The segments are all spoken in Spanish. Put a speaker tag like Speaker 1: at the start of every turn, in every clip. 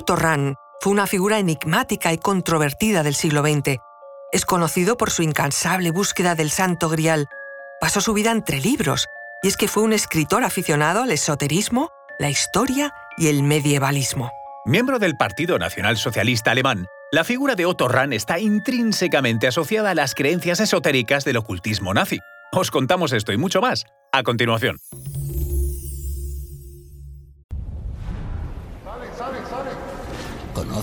Speaker 1: Otto Rahn fue una figura enigmática y controvertida del siglo XX. Es conocido por su incansable búsqueda del santo grial. Pasó su vida entre libros, y es que fue un escritor aficionado al esoterismo, la historia y el medievalismo.
Speaker 2: Miembro del Partido Nacional Socialista Alemán, la figura de Otto Rahn está intrínsecamente asociada a las creencias esotéricas del ocultismo nazi. Os contamos esto y mucho más a continuación.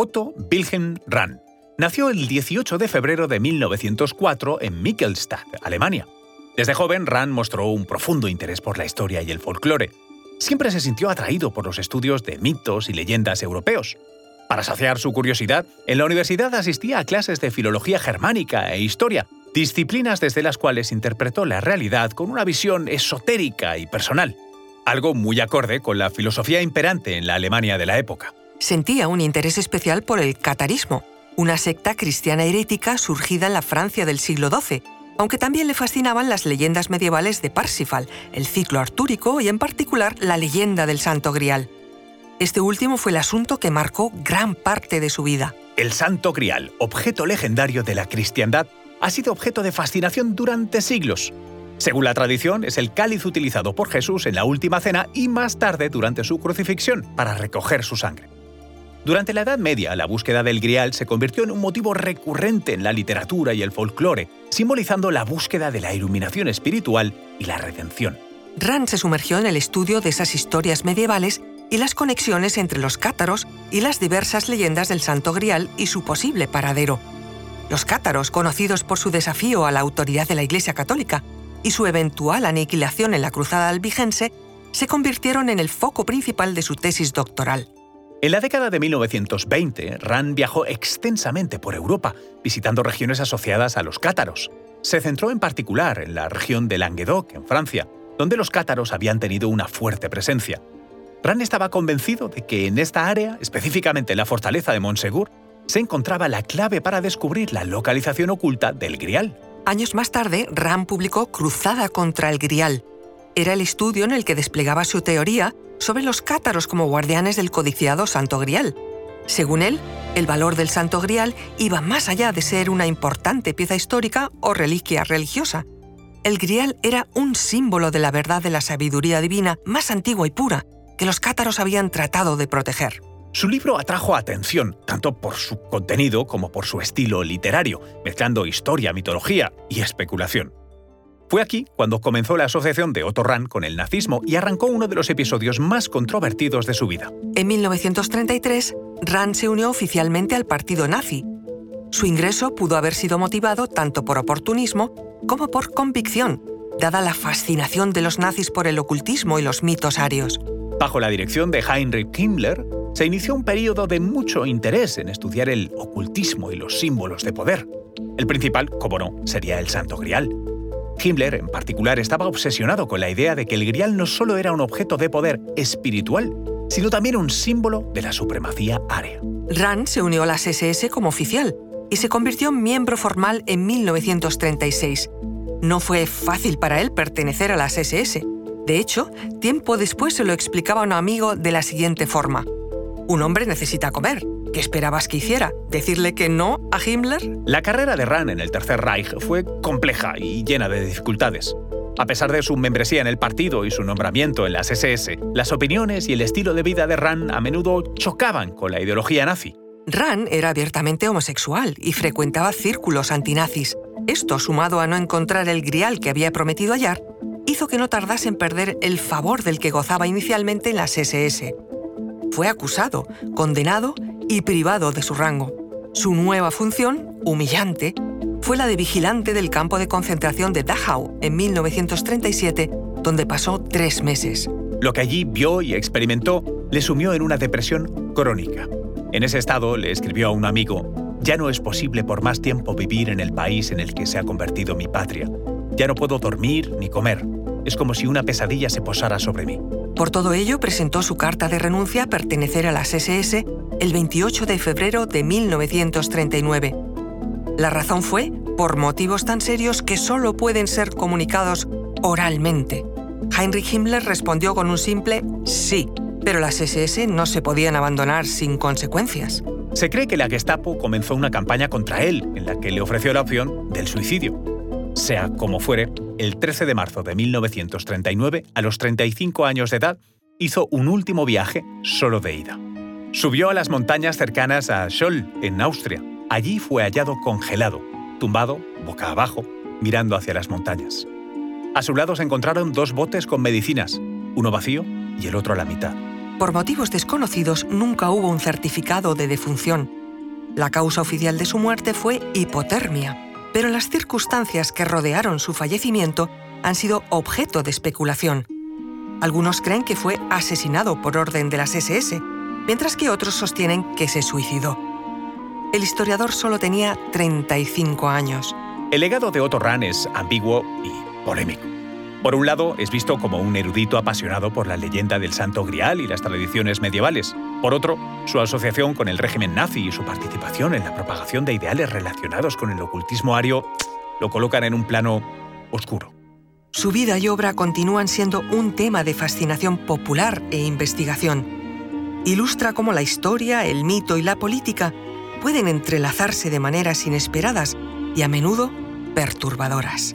Speaker 2: Otto Wilhelm Rahn nació el 18 de febrero de 1904 en Mikkelstadt, Alemania. Desde joven, Rahn mostró un profundo interés por la historia y el folclore. Siempre se sintió atraído por los estudios de mitos y leyendas europeos. Para saciar su curiosidad, en la universidad asistía a clases de filología germánica e historia, disciplinas desde las cuales interpretó la realidad con una visión esotérica y personal, algo muy acorde con la filosofía imperante en la Alemania de la época
Speaker 1: sentía un interés especial por el catarismo, una secta cristiana herética surgida en la Francia del siglo XII, aunque también le fascinaban las leyendas medievales de Parsifal, el ciclo artúrico y en particular la leyenda del Santo Grial. Este último fue el asunto que marcó gran parte de su vida.
Speaker 2: El Santo Grial, objeto legendario de la cristiandad, ha sido objeto de fascinación durante siglos. Según la tradición, es el cáliz utilizado por Jesús en la última cena y más tarde durante su crucifixión para recoger su sangre. Durante la Edad Media, la búsqueda del grial se convirtió en un motivo recurrente en la literatura y el folclore, simbolizando la búsqueda de la iluminación espiritual y la redención.
Speaker 1: Rand se sumergió en el estudio de esas historias medievales y las conexiones entre los cátaros y las diversas leyendas del Santo Grial y su posible paradero. Los cátaros, conocidos por su desafío a la autoridad de la Iglesia Católica y su eventual aniquilación en la Cruzada albigense, se convirtieron en el foco principal de su tesis doctoral.
Speaker 2: En la década de 1920, Rand viajó extensamente por Europa, visitando regiones asociadas a los cátaros. Se centró en particular en la región de Languedoc, en Francia, donde los cátaros habían tenido una fuerte presencia. Rand estaba convencido de que en esta área, específicamente en la fortaleza de Montsegur, se encontraba la clave para descubrir la localización oculta del Grial.
Speaker 1: Años más tarde, Rand publicó Cruzada contra el Grial. Era el estudio en el que desplegaba su teoría sobre los cátaros como guardianes del codiciado Santo Grial. Según él, el valor del Santo Grial iba más allá de ser una importante pieza histórica o reliquia religiosa. El Grial era un símbolo de la verdad de la sabiduría divina más antigua y pura que los cátaros habían tratado de proteger.
Speaker 2: Su libro atrajo atención, tanto por su contenido como por su estilo literario, mezclando historia, mitología y especulación. Fue aquí cuando comenzó la asociación de Otto Rahn con el nazismo y arrancó uno de los episodios más controvertidos de su vida.
Speaker 1: En 1933, Rahn se unió oficialmente al partido nazi. Su ingreso pudo haber sido motivado tanto por oportunismo como por convicción, dada la fascinación de los nazis por el ocultismo y los mitos arios.
Speaker 2: Bajo la dirección de Heinrich Himmler, se inició un periodo de mucho interés en estudiar el ocultismo y los símbolos de poder. El principal, como no, sería el Santo Grial. Himmler, en particular, estaba obsesionado con la idea de que el grial no solo era un objeto de poder espiritual, sino también un símbolo de la supremacía área.
Speaker 1: Rand se unió a las SS como oficial y se convirtió en miembro formal en 1936. No fue fácil para él pertenecer a las SS. De hecho, tiempo después se lo explicaba a un amigo de la siguiente forma. Un hombre necesita comer, ¿Qué esperabas que hiciera? ¿Decirle que no a Himmler?
Speaker 2: La carrera de Rahn en el Tercer Reich fue compleja y llena de dificultades. A pesar de su membresía en el partido y su nombramiento en las SS, las opiniones y el estilo de vida de Rahn a menudo chocaban con la ideología nazi.
Speaker 1: Rahn era abiertamente homosexual y frecuentaba círculos antinazis. Esto, sumado a no encontrar el grial que había prometido hallar, hizo que no tardase en perder el favor del que gozaba inicialmente en las SS. Fue acusado, condenado y privado de su rango. Su nueva función, humillante, fue la de vigilante del campo de concentración de Dachau en 1937, donde pasó tres meses.
Speaker 2: Lo que allí vio y experimentó le sumió en una depresión crónica. En ese estado le escribió a un amigo, ya no es posible por más tiempo vivir en el país en el que se ha convertido mi patria. Ya no puedo dormir ni comer. Es como si una pesadilla se posara sobre mí.
Speaker 1: Por todo ello, presentó su carta de renuncia a pertenecer a las SS el 28 de febrero de 1939. La razón fue por motivos tan serios que solo pueden ser comunicados oralmente. Heinrich Himmler respondió con un simple sí, pero las SS no se podían abandonar sin consecuencias.
Speaker 2: Se cree que la Gestapo comenzó una campaña contra él en la que le ofreció la opción del suicidio. Sea como fuere, el 13 de marzo de 1939, a los 35 años de edad, hizo un último viaje solo de ida. Subió a las montañas cercanas a Scholl, en Austria. Allí fue hallado congelado, tumbado, boca abajo, mirando hacia las montañas. A su lado se encontraron dos botes con medicinas, uno vacío y el otro a la mitad.
Speaker 1: Por motivos desconocidos nunca hubo un certificado de defunción. La causa oficial de su muerte fue hipotermia, pero las circunstancias que rodearon su fallecimiento han sido objeto de especulación. Algunos creen que fue asesinado por orden de las SS, mientras que otros sostienen que se suicidó. El historiador solo tenía 35 años.
Speaker 2: El legado de Otto Rahn es ambiguo y polémico. Por un lado, es visto como un erudito apasionado por la leyenda del Santo Grial y las tradiciones medievales. Por otro, su asociación con el régimen nazi y su participación en la propagación de ideales relacionados con el ocultismo ario lo colocan en un plano oscuro.
Speaker 1: Su vida y obra continúan siendo un tema de fascinación popular e investigación. Ilustra cómo la historia, el mito y la política pueden entrelazarse de maneras inesperadas y a menudo perturbadoras.